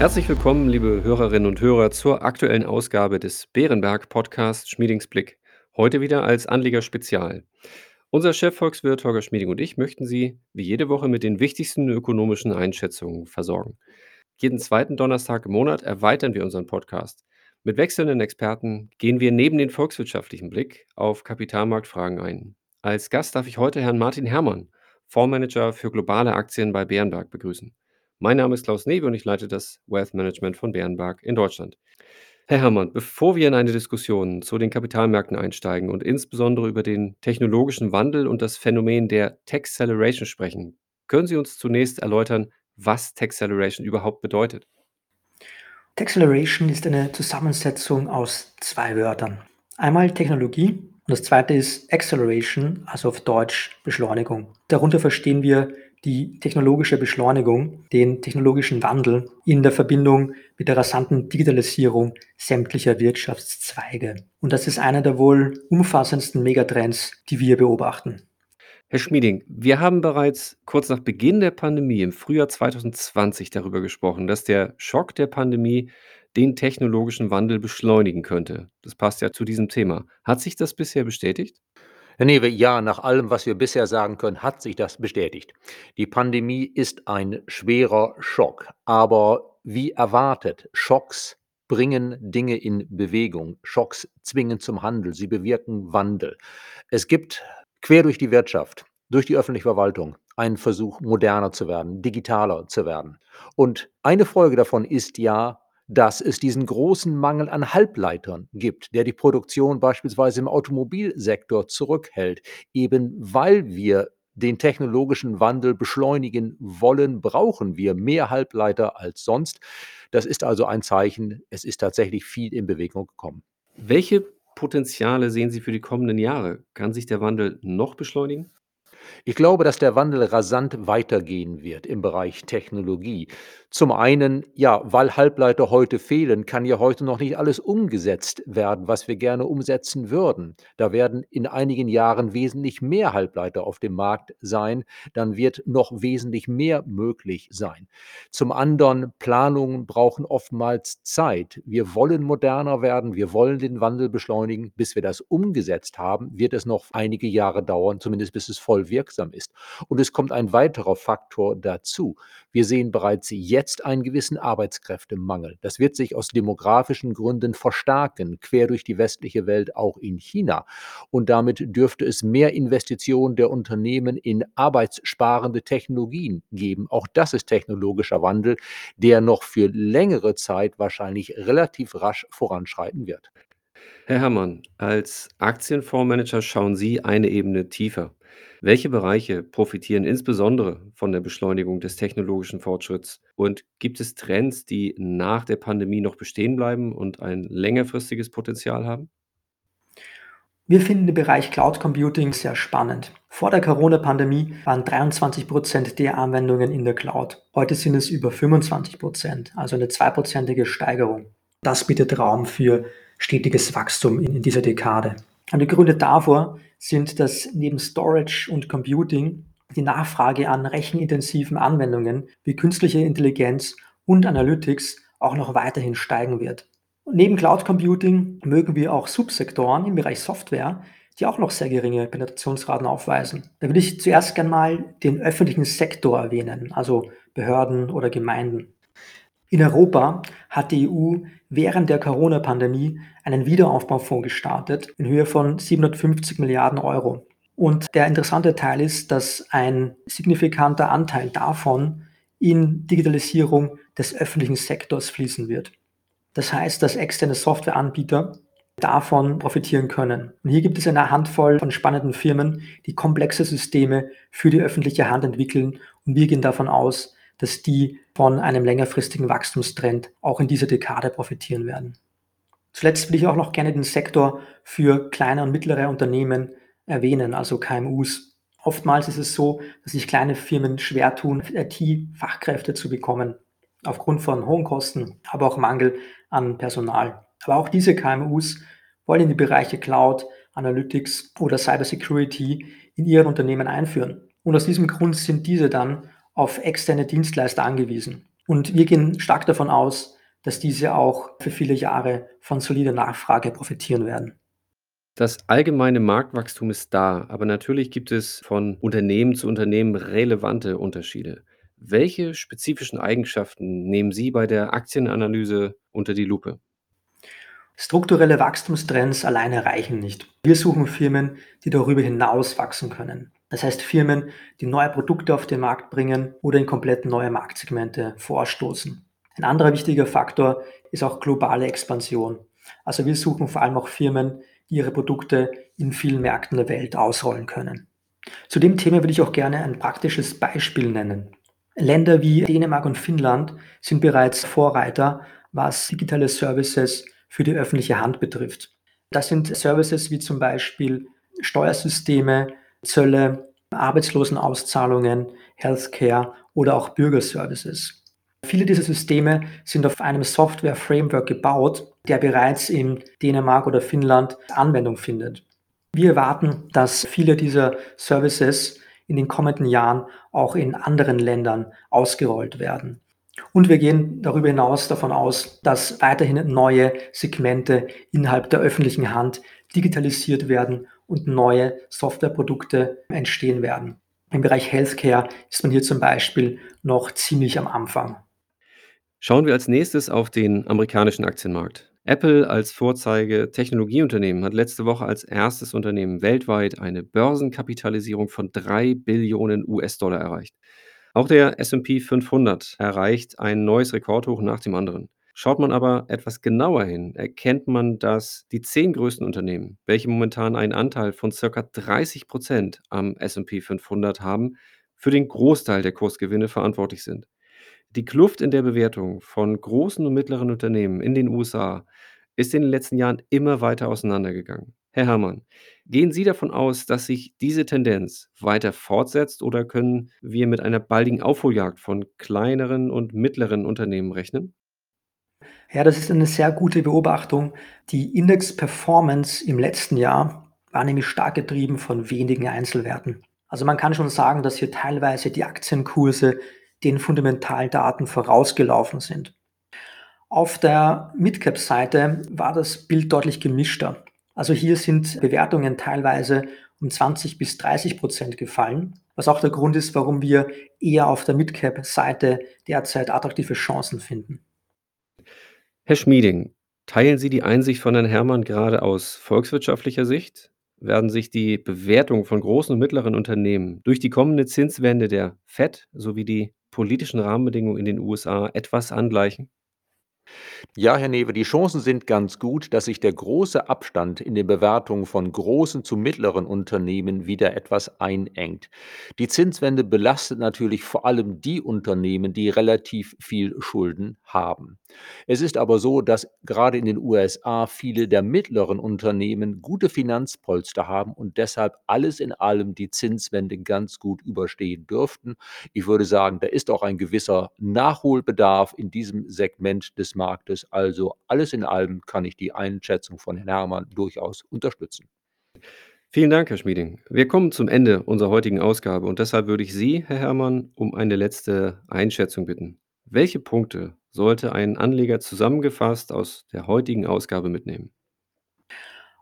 Herzlich willkommen, liebe Hörerinnen und Hörer, zur aktuellen Ausgabe des Bärenberg Podcast Schmiedingsblick. Heute wieder als Anleger-Spezial. Unser Chefvolkswirt Holger Schmieding und ich möchten Sie wie jede Woche mit den wichtigsten ökonomischen Einschätzungen versorgen. Jeden zweiten Donnerstag im Monat erweitern wir unseren Podcast. Mit wechselnden Experten gehen wir neben den volkswirtschaftlichen Blick auf Kapitalmarktfragen ein. Als Gast darf ich heute Herrn Martin Herrmann, Fondsmanager für globale Aktien bei Bärenberg, begrüßen. Mein Name ist Klaus Newe und ich leite das Wealth Management von Bärenberg in Deutschland. Herr Herrmann, bevor wir in eine Diskussion zu den Kapitalmärkten einsteigen und insbesondere über den technologischen Wandel und das Phänomen der Taxeleration sprechen, können Sie uns zunächst erläutern, was Taxeleration überhaupt bedeutet? Taxeleration ist eine Zusammensetzung aus zwei Wörtern. Einmal Technologie und das zweite ist Acceleration, also auf Deutsch Beschleunigung. Darunter verstehen wir die technologische Beschleunigung, den technologischen Wandel in der Verbindung mit der rasanten Digitalisierung sämtlicher Wirtschaftszweige. Und das ist einer der wohl umfassendsten Megatrends, die wir beobachten. Herr Schmieding, wir haben bereits kurz nach Beginn der Pandemie im Frühjahr 2020 darüber gesprochen, dass der Schock der Pandemie den technologischen Wandel beschleunigen könnte. Das passt ja zu diesem Thema. Hat sich das bisher bestätigt? Herr Newe, ja, nach allem, was wir bisher sagen können, hat sich das bestätigt. Die Pandemie ist ein schwerer Schock, aber wie erwartet, Schocks bringen Dinge in Bewegung. Schocks zwingen zum Handel, sie bewirken Wandel. Es gibt quer durch die Wirtschaft, durch die öffentliche Verwaltung einen Versuch, moderner zu werden, digitaler zu werden. Und eine Folge davon ist ja, dass es diesen großen Mangel an Halbleitern gibt, der die Produktion beispielsweise im Automobilsektor zurückhält, eben weil wir den technologischen Wandel beschleunigen wollen, brauchen wir mehr Halbleiter als sonst. Das ist also ein Zeichen, es ist tatsächlich viel in Bewegung gekommen. Welche Potenziale sehen Sie für die kommenden Jahre? Kann sich der Wandel noch beschleunigen? Ich glaube, dass der Wandel rasant weitergehen wird im Bereich Technologie. Zum einen, ja, weil Halbleiter heute fehlen, kann ja heute noch nicht alles umgesetzt werden, was wir gerne umsetzen würden. Da werden in einigen Jahren wesentlich mehr Halbleiter auf dem Markt sein, dann wird noch wesentlich mehr möglich sein. Zum anderen, Planungen brauchen oftmals Zeit. Wir wollen moderner werden, wir wollen den Wandel beschleunigen. Bis wir das umgesetzt haben, wird es noch einige Jahre dauern, zumindest bis es voll wirksam ist. Und es kommt ein weiterer Faktor dazu. Wir sehen bereits jetzt einen gewissen Arbeitskräftemangel. Das wird sich aus demografischen Gründen verstärken, quer durch die westliche Welt, auch in China. Und damit dürfte es mehr Investitionen der Unternehmen in arbeitssparende Technologien geben. Auch das ist technologischer Wandel, der noch für längere Zeit wahrscheinlich relativ rasch voranschreiten wird. Herr Herrmann, als Aktienfondsmanager schauen Sie eine Ebene tiefer. Welche Bereiche profitieren insbesondere von der Beschleunigung des technologischen Fortschritts? Und gibt es Trends, die nach der Pandemie noch bestehen bleiben und ein längerfristiges Potenzial haben? Wir finden den Bereich Cloud Computing sehr spannend. Vor der Corona-Pandemie waren 23 Prozent der Anwendungen in der Cloud. Heute sind es über 25 Prozent, also eine zweiprozentige Steigerung. Das bietet Raum für stetiges Wachstum in dieser Dekade. Und die Gründe davor sind, dass neben Storage und Computing die Nachfrage an rechenintensiven Anwendungen wie künstliche Intelligenz und Analytics auch noch weiterhin steigen wird. Und neben Cloud Computing mögen wir auch Subsektoren im Bereich Software, die auch noch sehr geringe Penetrationsraten aufweisen. Da will ich zuerst gerne mal den öffentlichen Sektor erwähnen, also Behörden oder Gemeinden. In Europa hat die EU während der Corona-Pandemie einen Wiederaufbaufonds gestartet in Höhe von 750 Milliarden Euro. Und der interessante Teil ist, dass ein signifikanter Anteil davon in Digitalisierung des öffentlichen Sektors fließen wird. Das heißt, dass externe Softwareanbieter davon profitieren können. Und hier gibt es eine Handvoll von spannenden Firmen, die komplexe Systeme für die öffentliche Hand entwickeln. Und wir gehen davon aus, dass die von einem längerfristigen Wachstumstrend auch in dieser Dekade profitieren werden. Zuletzt will ich auch noch gerne den Sektor für kleine und mittlere Unternehmen erwähnen, also KMUs. Oftmals ist es so, dass sich kleine Firmen schwer tun, IT-Fachkräfte zu bekommen, aufgrund von hohen Kosten, aber auch Mangel an Personal. Aber auch diese KMUs wollen in die Bereiche Cloud, Analytics oder Cybersecurity in ihren Unternehmen einführen. Und aus diesem Grund sind diese dann auf externe Dienstleister angewiesen. Und wir gehen stark davon aus, dass diese auch für viele Jahre von solider Nachfrage profitieren werden. Das allgemeine Marktwachstum ist da, aber natürlich gibt es von Unternehmen zu Unternehmen relevante Unterschiede. Welche spezifischen Eigenschaften nehmen Sie bei der Aktienanalyse unter die Lupe? Strukturelle Wachstumstrends alleine reichen nicht. Wir suchen Firmen, die darüber hinaus wachsen können. Das heißt Firmen, die neue Produkte auf den Markt bringen oder in komplett neue Marktsegmente vorstoßen. Ein anderer wichtiger Faktor ist auch globale Expansion. Also wir suchen vor allem auch Firmen, die ihre Produkte in vielen Märkten der Welt ausrollen können. Zu dem Thema würde ich auch gerne ein praktisches Beispiel nennen. Länder wie Dänemark und Finnland sind bereits Vorreiter, was digitale Services für die öffentliche Hand betrifft. Das sind Services wie zum Beispiel Steuersysteme, Zölle, Arbeitslosenauszahlungen, Healthcare oder auch Bürgerservices. Viele dieser Systeme sind auf einem Software-Framework gebaut, der bereits in Dänemark oder Finnland Anwendung findet. Wir erwarten, dass viele dieser Services in den kommenden Jahren auch in anderen Ländern ausgerollt werden. Und wir gehen darüber hinaus davon aus, dass weiterhin neue Segmente innerhalb der öffentlichen Hand digitalisiert werden und neue Softwareprodukte entstehen werden. Im Bereich Healthcare ist man hier zum Beispiel noch ziemlich am Anfang. Schauen wir als nächstes auf den amerikanischen Aktienmarkt. Apple als Vorzeige-Technologieunternehmen hat letzte Woche als erstes Unternehmen weltweit eine Börsenkapitalisierung von 3 Billionen US-Dollar erreicht. Auch der S&P 500 erreicht ein neues Rekordhoch nach dem anderen. Schaut man aber etwas genauer hin, erkennt man, dass die zehn größten Unternehmen, welche momentan einen Anteil von circa 30 Prozent am S&P 500 haben, für den Großteil der Kursgewinne verantwortlich sind. Die Kluft in der Bewertung von großen und mittleren Unternehmen in den USA ist in den letzten Jahren immer weiter auseinandergegangen. Herr Herrmann, gehen Sie davon aus, dass sich diese Tendenz weiter fortsetzt oder können wir mit einer baldigen Aufholjagd von kleineren und mittleren Unternehmen rechnen? Ja, das ist eine sehr gute Beobachtung. Die Index-Performance im letzten Jahr war nämlich stark getrieben von wenigen Einzelwerten. Also man kann schon sagen, dass hier teilweise die Aktienkurse den Fundamentaldaten vorausgelaufen sind. Auf der Midcap-Seite war das Bild deutlich gemischter. Also hier sind Bewertungen teilweise um 20 bis 30 Prozent gefallen, was auch der Grund ist, warum wir eher auf der Midcap-Seite derzeit attraktive Chancen finden. Herr Schmieding, teilen Sie die Einsicht von Herrn Herrmann gerade aus volkswirtschaftlicher Sicht? Werden sich die Bewertungen von großen und mittleren Unternehmen durch die kommende Zinswende der Fed sowie die politischen Rahmenbedingungen in den USA etwas angleichen? Ja, Herr Newe, die Chancen sind ganz gut, dass sich der große Abstand in den Bewertungen von großen zu mittleren Unternehmen wieder etwas einengt. Die Zinswende belastet natürlich vor allem die Unternehmen, die relativ viel Schulden haben. Es ist aber so, dass gerade in den USA viele der mittleren Unternehmen gute Finanzpolster haben und deshalb alles in allem die Zinswende ganz gut überstehen dürften. Ich würde sagen, da ist auch ein gewisser Nachholbedarf in diesem Segment des Marktes. Also alles in allem kann ich die Einschätzung von Herrn Herrmann durchaus unterstützen. Vielen Dank, Herr Schmieding. Wir kommen zum Ende unserer heutigen Ausgabe und deshalb würde ich Sie, Herr Herrmann, um eine letzte Einschätzung bitten. Welche Punkte sollte ein Anleger zusammengefasst aus der heutigen Ausgabe mitnehmen?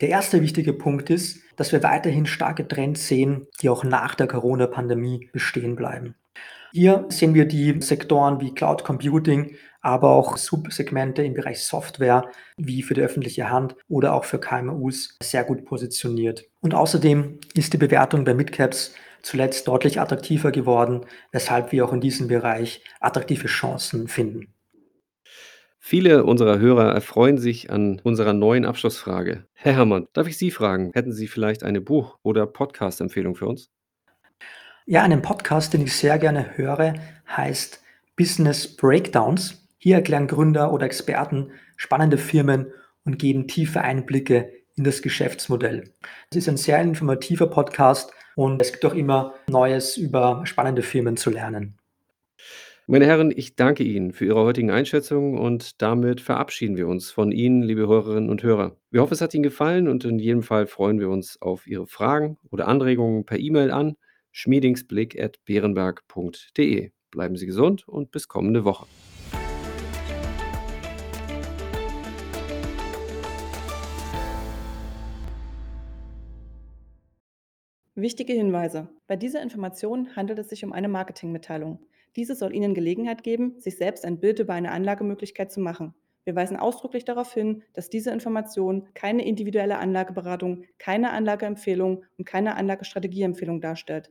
Der erste wichtige Punkt ist, dass wir weiterhin starke Trends sehen, die auch nach der Corona-Pandemie bestehen bleiben. Hier sehen wir die Sektoren wie Cloud Computing, aber auch Subsegmente im Bereich Software wie für die öffentliche Hand oder auch für KMUs sehr gut positioniert. Und außerdem ist die Bewertung bei Midcaps zuletzt deutlich attraktiver geworden, weshalb wir auch in diesem Bereich attraktive Chancen finden. Viele unserer Hörer erfreuen sich an unserer neuen Abschlussfrage. Herr Herrmann, darf ich Sie fragen, hätten Sie vielleicht eine Buch- oder Podcast-Empfehlung für uns? Ja, einen Podcast, den ich sehr gerne höre, heißt Business Breakdowns. Hier erklären Gründer oder Experten spannende Firmen und geben tiefe Einblicke in das Geschäftsmodell. Es ist ein sehr informativer Podcast und es gibt auch immer Neues über spannende Firmen zu lernen. Meine Herren, ich danke Ihnen für Ihre heutigen Einschätzungen und damit verabschieden wir uns von Ihnen, liebe Hörerinnen und Hörer. Wir hoffen, es hat Ihnen gefallen und in jedem Fall freuen wir uns auf Ihre Fragen oder Anregungen per E-Mail an schmiedingsblick.beerenberg.de. Bleiben Sie gesund und bis kommende Woche. Wichtige Hinweise. Bei dieser Information handelt es sich um eine Marketingmitteilung. Diese soll Ihnen Gelegenheit geben, sich selbst ein Bild über eine Anlagemöglichkeit zu machen. Wir weisen ausdrücklich darauf hin, dass diese Information keine individuelle Anlageberatung, keine Anlageempfehlung und keine Anlagestrategieempfehlung darstellt.